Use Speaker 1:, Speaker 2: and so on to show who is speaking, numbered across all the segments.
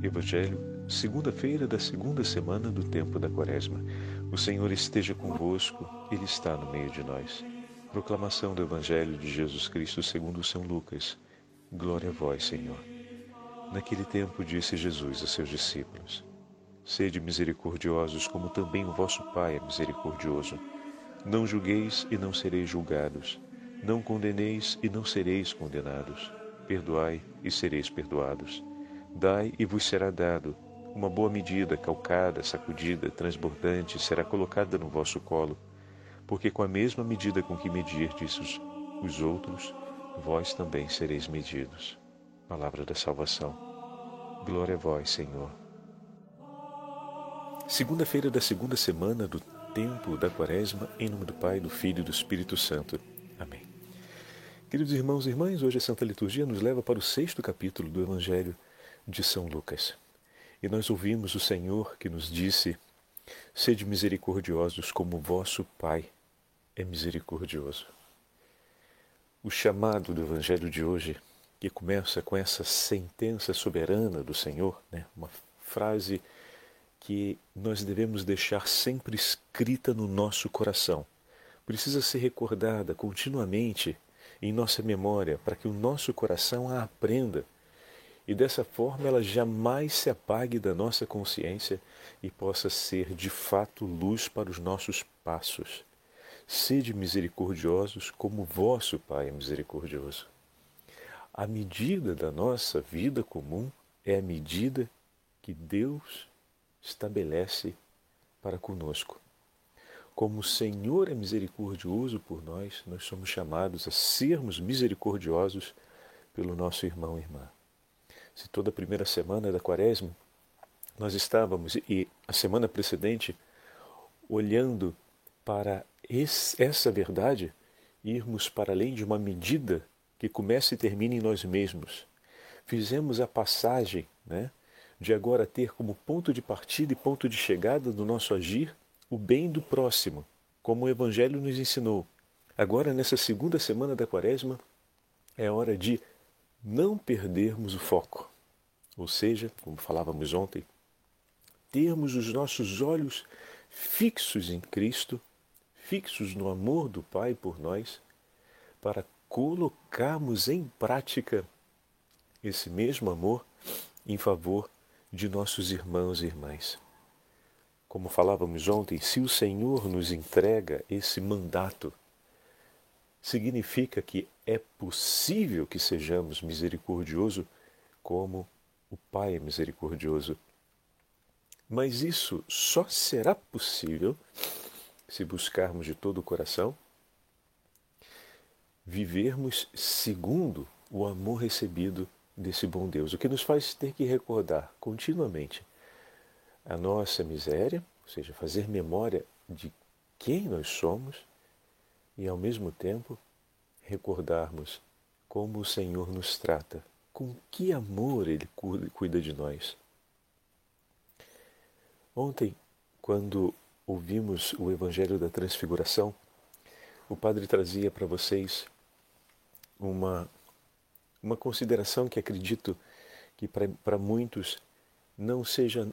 Speaker 1: Evangelho, segunda-feira da segunda semana do tempo da Quaresma. O Senhor esteja convosco, Ele está no meio de nós. Proclamação do Evangelho de Jesus Cristo segundo São Lucas. Glória a vós, Senhor. Naquele tempo disse Jesus a seus discípulos: Sede misericordiosos, como também o vosso Pai é misericordioso. Não julgueis e não sereis julgados. Não condeneis e não sereis condenados. Perdoai e sereis perdoados. Dai e vos será dado. Uma boa medida, calcada, sacudida, transbordante, será colocada no vosso colo. Porque com a mesma medida com que medirdes os, os outros, vós também sereis medidos. Palavra da salvação. Glória a vós, Senhor. Segunda-feira da segunda semana do tempo da Quaresma, em nome do Pai, do Filho e do Espírito Santo. Amém. Queridos irmãos e irmãs, hoje a Santa Liturgia nos leva para o sexto capítulo do Evangelho de São Lucas. E nós ouvimos o Senhor que nos disse: Sede misericordiosos como vosso Pai é misericordioso. O chamado do Evangelho de hoje, que começa com essa sentença soberana do Senhor, né? uma frase que nós devemos deixar sempre escrita no nosso coração. Precisa ser recordada continuamente em nossa memória para que o nosso coração a aprenda e dessa forma ela jamais se apague da nossa consciência e possa ser de fato luz para os nossos passos. Sede misericordiosos como vosso Pai é misericordioso. A medida da nossa vida comum é a medida que Deus estabelece para conosco. Como o Senhor é misericordioso por nós, nós somos chamados a sermos misericordiosos pelo nosso irmão e irmã se toda a primeira semana da quaresma nós estávamos, e a semana precedente, olhando para esse, essa verdade, irmos para além de uma medida que começa e termina em nós mesmos. Fizemos a passagem né, de agora ter como ponto de partida e ponto de chegada do nosso agir o bem do próximo, como o Evangelho nos ensinou. Agora, nessa segunda semana da quaresma, é hora de não perdermos o foco. Ou seja, como falávamos ontem, termos os nossos olhos fixos em Cristo, fixos no amor do Pai por nós, para colocarmos em prática esse mesmo amor em favor de nossos irmãos e irmãs. Como falávamos ontem, se o Senhor nos entrega esse mandato, significa que é possível que sejamos misericordiosos como o Pai é misericordioso. Mas isso só será possível se buscarmos de todo o coração vivermos segundo o amor recebido desse bom Deus, o que nos faz ter que recordar continuamente a nossa miséria, ou seja, fazer memória de quem nós somos e, ao mesmo tempo, recordarmos como o Senhor nos trata com que amor Ele cuida de nós. Ontem, quando ouvimos o Evangelho da Transfiguração, o Padre trazia para vocês uma, uma consideração que acredito que para muitos não seja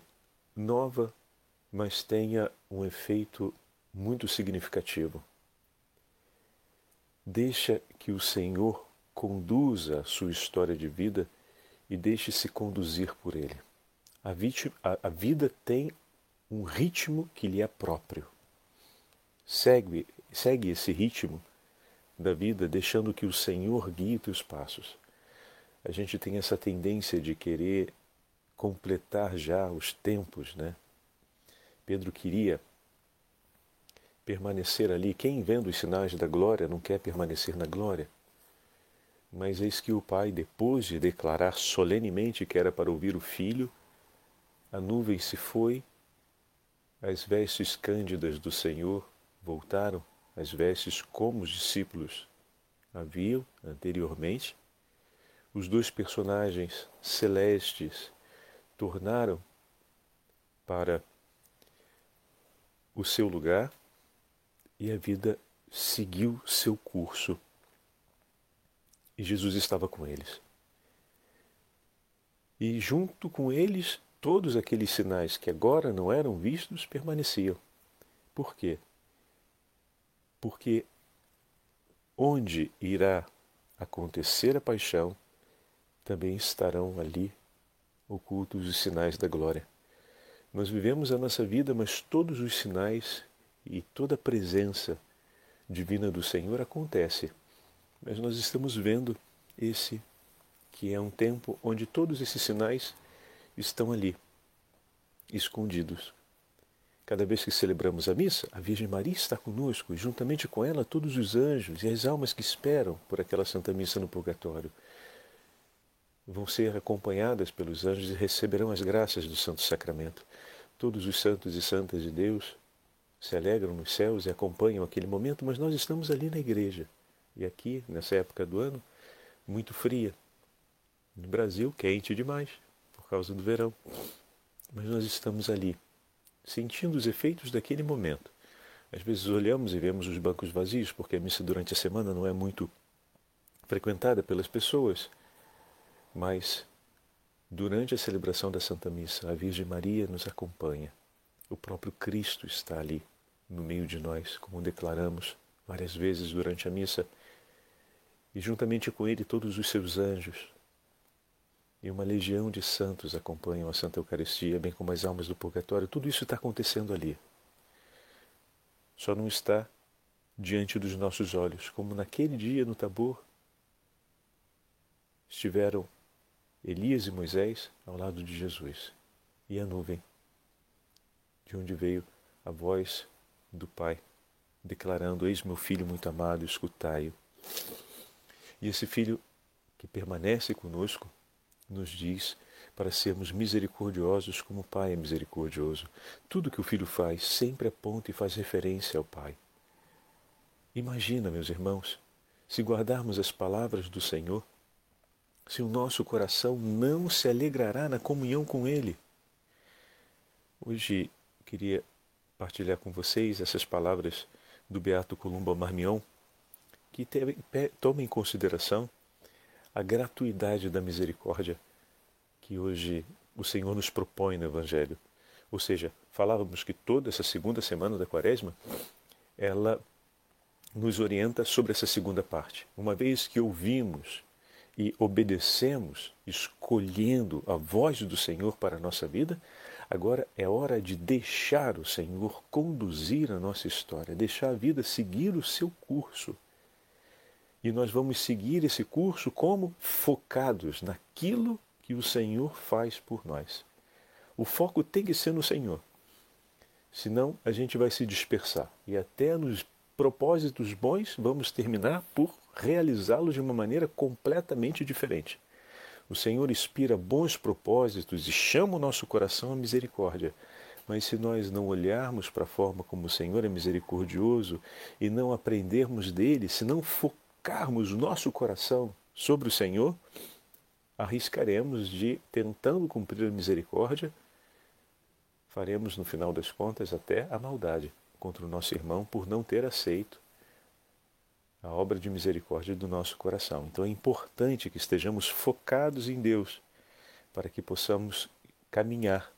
Speaker 1: nova, mas tenha um efeito muito significativo. Deixa que o Senhor conduza a sua história de vida e deixe-se conduzir por ele. A, vítima, a, a vida tem um ritmo que lhe é próprio. Segue, segue esse ritmo da vida, deixando que o Senhor guie teus passos. A gente tem essa tendência de querer completar já os tempos, né? Pedro queria permanecer ali. Quem vendo os sinais da glória não quer permanecer na glória? Mas eis que o pai, depois de declarar solenemente que era para ouvir o filho, a nuvem se foi, as vestes cândidas do Senhor voltaram, as vestes como os discípulos haviam anteriormente. Os dois personagens celestes tornaram para o seu lugar e a vida seguiu seu curso e Jesus estava com eles. E junto com eles, todos aqueles sinais que agora não eram vistos permaneciam. Por quê? Porque onde irá acontecer a paixão, também estarão ali ocultos os sinais da glória. Nós vivemos a nossa vida, mas todos os sinais e toda a presença divina do Senhor acontece. Mas nós estamos vendo esse que é um tempo onde todos esses sinais estão ali, escondidos. Cada vez que celebramos a missa, a Virgem Maria está conosco e juntamente com ela todos os anjos e as almas que esperam por aquela Santa Missa no purgatório vão ser acompanhadas pelos anjos e receberão as graças do Santo Sacramento. Todos os santos e santas de Deus se alegram nos céus e acompanham aquele momento, mas nós estamos ali na igreja. E aqui, nessa época do ano, muito fria. No Brasil, quente demais, por causa do verão. Mas nós estamos ali, sentindo os efeitos daquele momento. Às vezes olhamos e vemos os bancos vazios, porque a missa durante a semana não é muito frequentada pelas pessoas. Mas, durante a celebração da Santa Missa, a Virgem Maria nos acompanha. O próprio Cristo está ali, no meio de nós, como declaramos várias vezes durante a missa, e juntamente com ele todos os seus anjos. E uma legião de santos acompanham a Santa Eucaristia, bem como as almas do purgatório. Tudo isso está acontecendo ali. Só não está diante dos nossos olhos, como naquele dia no Tabor estiveram Elias e Moisés ao lado de Jesus e a nuvem, de onde veio a voz do Pai, declarando: Eis meu filho muito amado, escutai-o. E esse filho que permanece conosco nos diz para sermos misericordiosos como o Pai é misericordioso. Tudo que o filho faz sempre aponta e faz referência ao Pai. Imagina, meus irmãos, se guardarmos as palavras do Senhor se o nosso coração não se alegrará na comunhão com Ele. Hoje queria partilhar com vocês essas palavras do Beato Columba Marmion, que toma em consideração a gratuidade da misericórdia que hoje o Senhor nos propõe no Evangelho. Ou seja, falávamos que toda essa segunda semana da Quaresma, ela nos orienta sobre essa segunda parte. Uma vez que ouvimos e obedecemos, escolhendo a voz do Senhor para a nossa vida, agora é hora de deixar o Senhor conduzir a nossa história, deixar a vida seguir o seu curso. E nós vamos seguir esse curso como focados naquilo que o Senhor faz por nós. O foco tem que ser no Senhor. Senão a gente vai se dispersar e até nos propósitos bons vamos terminar por realizá-los de uma maneira completamente diferente. O Senhor inspira bons propósitos e chama o nosso coração à misericórdia. Mas se nós não olharmos para a forma como o Senhor é misericordioso e não aprendermos dele, se não focarmos o nosso coração sobre o Senhor, arriscaremos de, tentando cumprir a misericórdia, faremos no final das contas até a maldade contra o nosso irmão por não ter aceito a obra de misericórdia do nosso coração. Então é importante que estejamos focados em Deus para que possamos caminhar.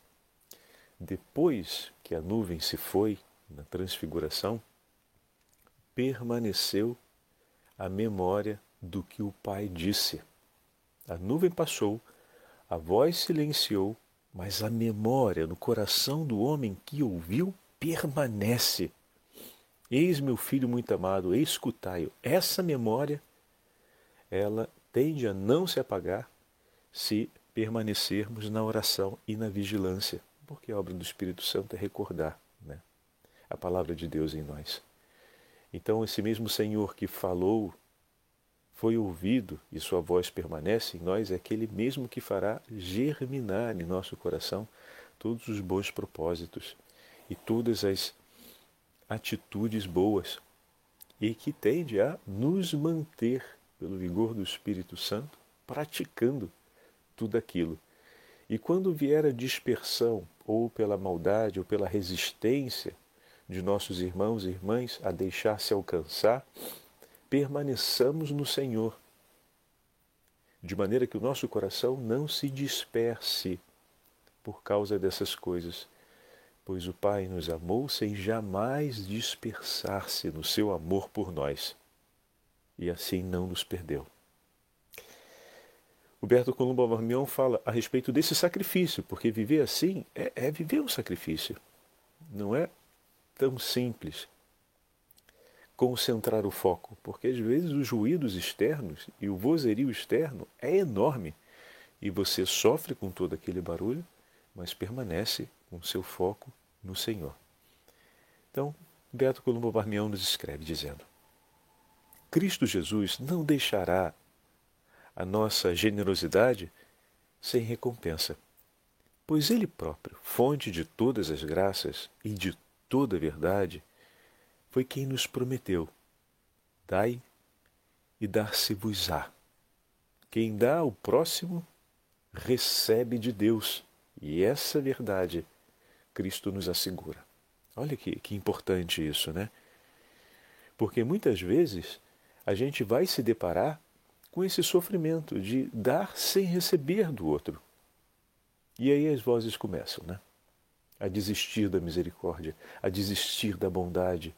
Speaker 1: Depois que a nuvem se foi na transfiguração, permaneceu a memória do que o Pai disse. A nuvem passou, a voz silenciou, mas a memória no coração do homem que ouviu permanece. Eis meu filho muito amado, escutai-o. Essa memória, ela tende a não se apagar se permanecermos na oração e na vigilância, porque a obra do Espírito Santo é recordar né, a palavra de Deus em nós. Então, esse mesmo Senhor que falou, foi ouvido e sua voz permanece em nós, é aquele mesmo que fará germinar em nosso coração todos os bons propósitos e todas as atitudes boas e que tende a nos manter, pelo vigor do Espírito Santo, praticando tudo aquilo. E quando vier a dispersão, ou pela maldade, ou pela resistência de nossos irmãos e irmãs a deixar-se alcançar, permaneçamos no Senhor. de maneira que o nosso coração não se disperse por causa dessas coisas, pois o Pai nos amou sem jamais dispersar-se no seu amor por nós, e assim não nos perdeu. Humberto Colombo Marmion fala a respeito desse sacrifício, porque viver assim é, é viver um sacrifício. Não é tão simples concentrar o foco, porque às vezes os ruídos externos e o vozerio externo é enorme e você sofre com todo aquele barulho, mas permanece com seu foco no Senhor. Então, Beto Colombo Barmião nos escreve dizendo: Cristo Jesus não deixará a nossa generosidade sem recompensa, pois Ele próprio, fonte de todas as graças e de toda a verdade, foi quem nos prometeu: Dai e dar-se-vos-á. Quem dá ao próximo recebe de Deus, e essa verdade Cristo nos assegura. Olha que, que importante isso, né? Porque muitas vezes a gente vai se deparar com esse sofrimento de dar sem receber do outro. E aí as vozes começam, né? A desistir da misericórdia, a desistir da bondade,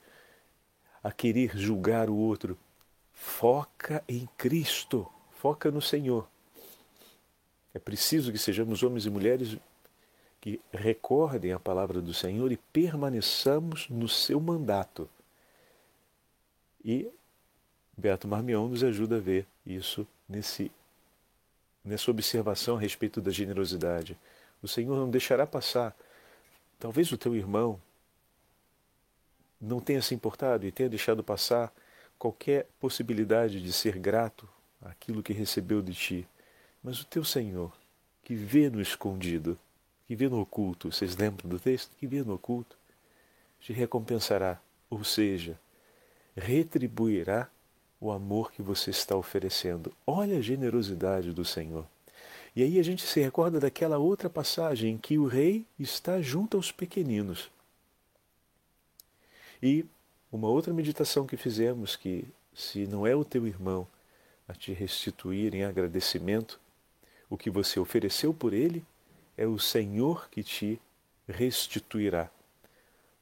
Speaker 1: a querer julgar o outro. Foca em Cristo, foca no Senhor. É preciso que sejamos homens e mulheres que recordem a palavra do Senhor e permaneçamos no seu mandato. E Beato Marmion nos ajuda a ver isso nesse, nessa observação a respeito da generosidade. O Senhor não deixará passar. Talvez o teu irmão não tenha se importado e tenha deixado passar qualquer possibilidade de ser grato àquilo que recebeu de ti. Mas o teu Senhor, que vê no escondido, que vê no oculto, vocês lembram do texto? Que vê no oculto, te recompensará, ou seja, retribuirá o amor que você está oferecendo. Olha a generosidade do Senhor. E aí a gente se recorda daquela outra passagem em que o rei está junto aos pequeninos. E uma outra meditação que fizemos, que se não é o teu irmão a te restituir em agradecimento o que você ofereceu por ele, é o Senhor que te restituirá,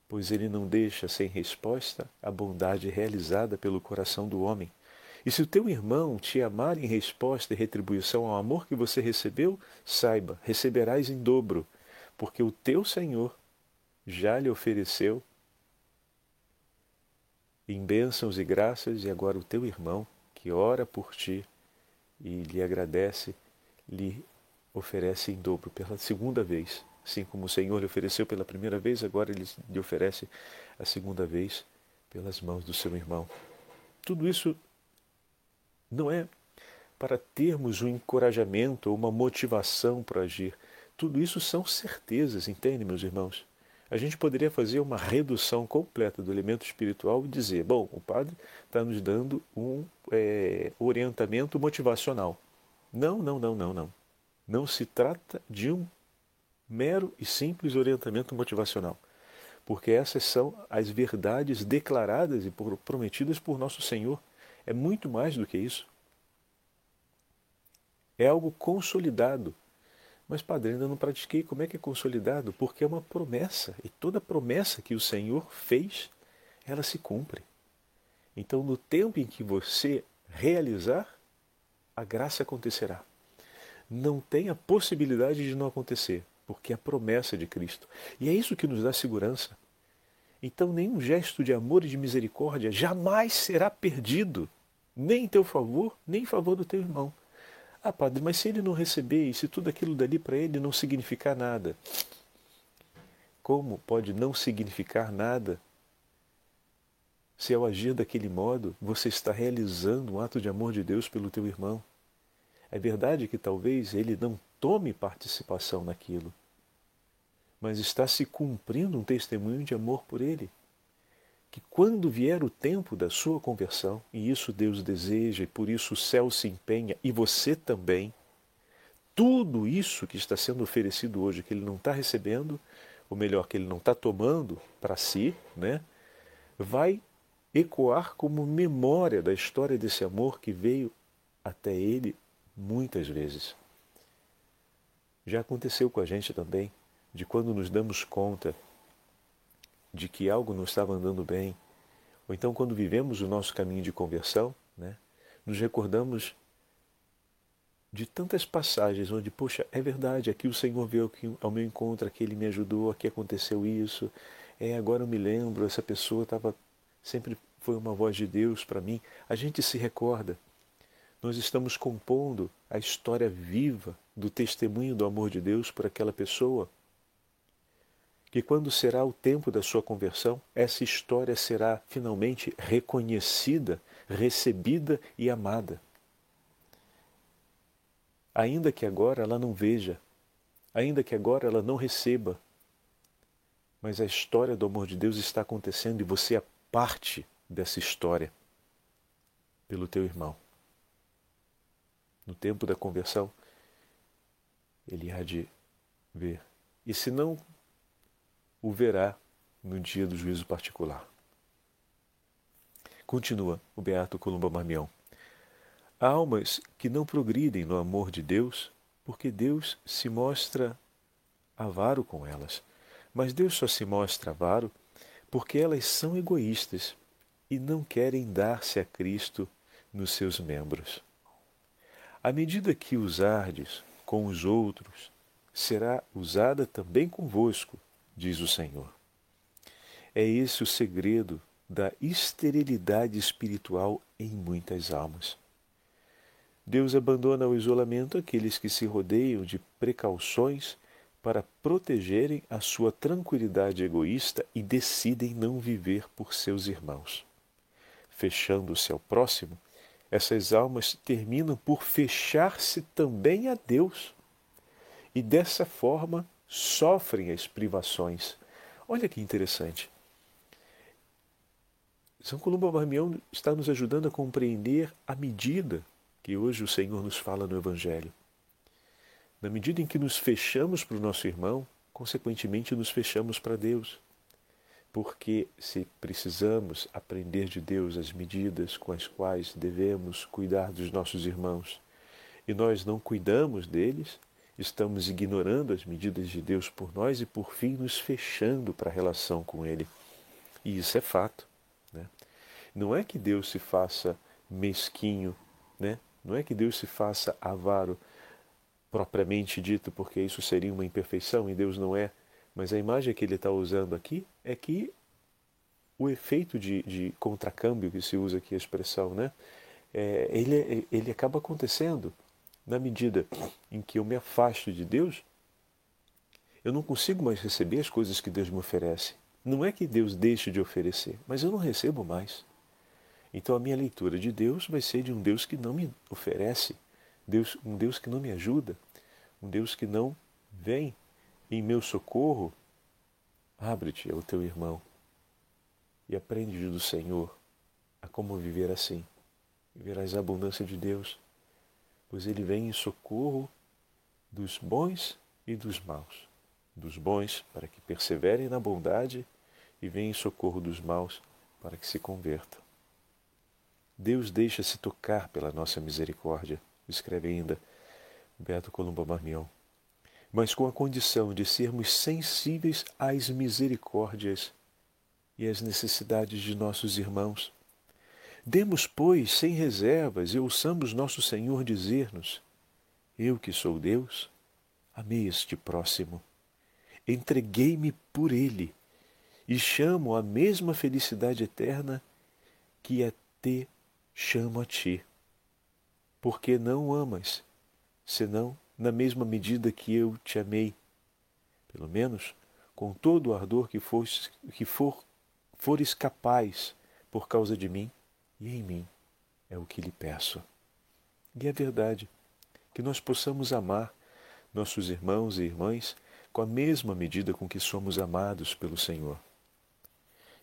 Speaker 1: pois ele não deixa sem resposta a bondade realizada pelo coração do homem. E se o teu irmão te amar em resposta e retribuição ao amor que você recebeu, saiba, receberás em dobro, porque o teu Senhor já lhe ofereceu em bênçãos e graças, e agora o teu irmão, que ora por ti e lhe agradece, lhe oferece em dobro pela segunda vez. Assim como o Senhor lhe ofereceu pela primeira vez, agora ele lhe oferece a segunda vez pelas mãos do seu irmão. Tudo isso não é para termos um encorajamento ou uma motivação para agir. Tudo isso são certezas, entende, meus irmãos? a gente poderia fazer uma redução completa do elemento espiritual e dizer: bom, o padre está nos dando um é, orientamento motivacional. Não, não, não, não, não. Não se trata de um mero e simples orientamento motivacional, porque essas são as verdades declaradas e prometidas por nosso Senhor. É muito mais do que isso. É algo consolidado mas, padre, ainda não pratiquei. Como é que é consolidado? Porque é uma promessa. E toda promessa que o Senhor fez, ela se cumpre. Então, no tempo em que você realizar, a graça acontecerá. Não tem a possibilidade de não acontecer, porque é a promessa de Cristo. E é isso que nos dá segurança. Então, nenhum gesto de amor e de misericórdia jamais será perdido, nem em teu favor, nem em favor do teu irmão. Ah, padre, mas se ele não receber e se tudo aquilo dali para ele não significar nada? Como pode não significar nada se ao agir daquele modo você está realizando um ato de amor de Deus pelo teu irmão? É verdade que talvez ele não tome participação naquilo, mas está se cumprindo um testemunho de amor por ele que quando vier o tempo da sua conversão, e isso Deus deseja, e por isso o céu se empenha, e você também, tudo isso que está sendo oferecido hoje, que ele não está recebendo, ou melhor, que ele não está tomando para si, né, vai ecoar como memória da história desse amor que veio até ele muitas vezes. Já aconteceu com a gente também, de quando nos damos conta de que algo não estava andando bem, ou então quando vivemos o nosso caminho de conversão, né, nos recordamos de tantas passagens onde, poxa, é verdade, aqui o Senhor veio ao meu encontro, aqui Ele me ajudou, aqui aconteceu isso, é, agora eu me lembro, essa pessoa estava sempre foi uma voz de Deus para mim. A gente se recorda. Nós estamos compondo a história viva do testemunho do amor de Deus por aquela pessoa. Que quando será o tempo da sua conversão, essa história será finalmente reconhecida, recebida e amada. Ainda que agora ela não veja, ainda que agora ela não receba, mas a história do amor de Deus está acontecendo e você é parte dessa história pelo teu irmão. No tempo da conversão, ele há de ver. E se não, o verá no dia do juízo particular. Continua o Beato Columba Marmião. Há almas que não progridem no amor de Deus porque Deus se mostra avaro com elas. Mas Deus só se mostra avaro porque elas são egoístas e não querem dar-se a Cristo nos seus membros. À medida que usardes com os outros, será usada também convosco, diz o Senhor. É esse o segredo da esterilidade espiritual em muitas almas. Deus abandona ao isolamento aqueles que se rodeiam de precauções para protegerem a sua tranquilidade egoísta e decidem não viver por seus irmãos. Fechando-se ao próximo, essas almas terminam por fechar-se também a Deus e dessa forma sofrem as privações. Olha que interessante. São Columba Marmião está nos ajudando a compreender a medida que hoje o Senhor nos fala no Evangelho. Na medida em que nos fechamos para o nosso irmão, consequentemente nos fechamos para Deus. Porque se precisamos aprender de Deus as medidas com as quais devemos cuidar dos nossos irmãos, e nós não cuidamos deles, estamos ignorando as medidas de Deus por nós e por fim nos fechando para a relação com Ele. E isso é fato. Né? Não é que Deus se faça mesquinho, né? não é que Deus se faça avaro propriamente dito, porque isso seria uma imperfeição e Deus não é. Mas a imagem que ele está usando aqui é que o efeito de, de contracâmbio que se usa aqui a expressão, né? É, ele, ele acaba acontecendo na medida em que eu me afasto de Deus, eu não consigo mais receber as coisas que Deus me oferece. Não é que Deus deixe de oferecer, mas eu não recebo mais. Então a minha leitura de Deus vai ser de um Deus que não me oferece Deus, um Deus que não me ajuda, um Deus que não vem em meu socorro, abre-te ao teu irmão e aprende do Senhor a como viver assim. E verás a abundância de Deus, pois Ele vem em socorro dos bons e dos maus. Dos bons para que perseverem na bondade e vem em socorro dos maus para que se convertam. Deus deixa-se tocar pela nossa misericórdia escreve ainda Beto Columba Marmião, mas com a condição de sermos sensíveis às misericórdias e às necessidades de nossos irmãos. Demos, pois, sem reservas e ouçamos nosso Senhor dizer-nos: Eu que sou Deus, amei este próximo, entreguei-me por ele e chamo a mesma felicidade eterna que a te chamo a ti porque não amas, senão na mesma medida que eu te amei. Pelo menos com todo o ardor que, fores, que for, fores capaz por causa de mim e em mim, é o que lhe peço. E é verdade que nós possamos amar nossos irmãos e irmãs com a mesma medida com que somos amados pelo Senhor.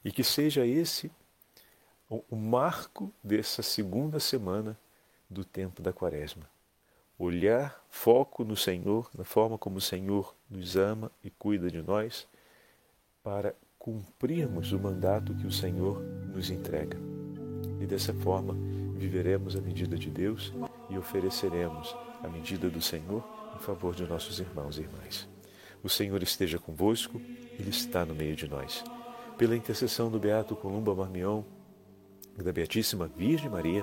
Speaker 1: E que seja esse o marco dessa segunda semana do tempo da quaresma. Olhar, foco no Senhor, na forma como o Senhor nos ama e cuida de nós, para cumprirmos o mandato que o Senhor nos entrega. E dessa forma, viveremos a medida de Deus e ofereceremos a medida do Senhor em favor de nossos irmãos e irmãs. O Senhor esteja convosco, Ele está no meio de nós. Pela intercessão do Beato Columba Marmion e da Beatíssima Virgem Maria,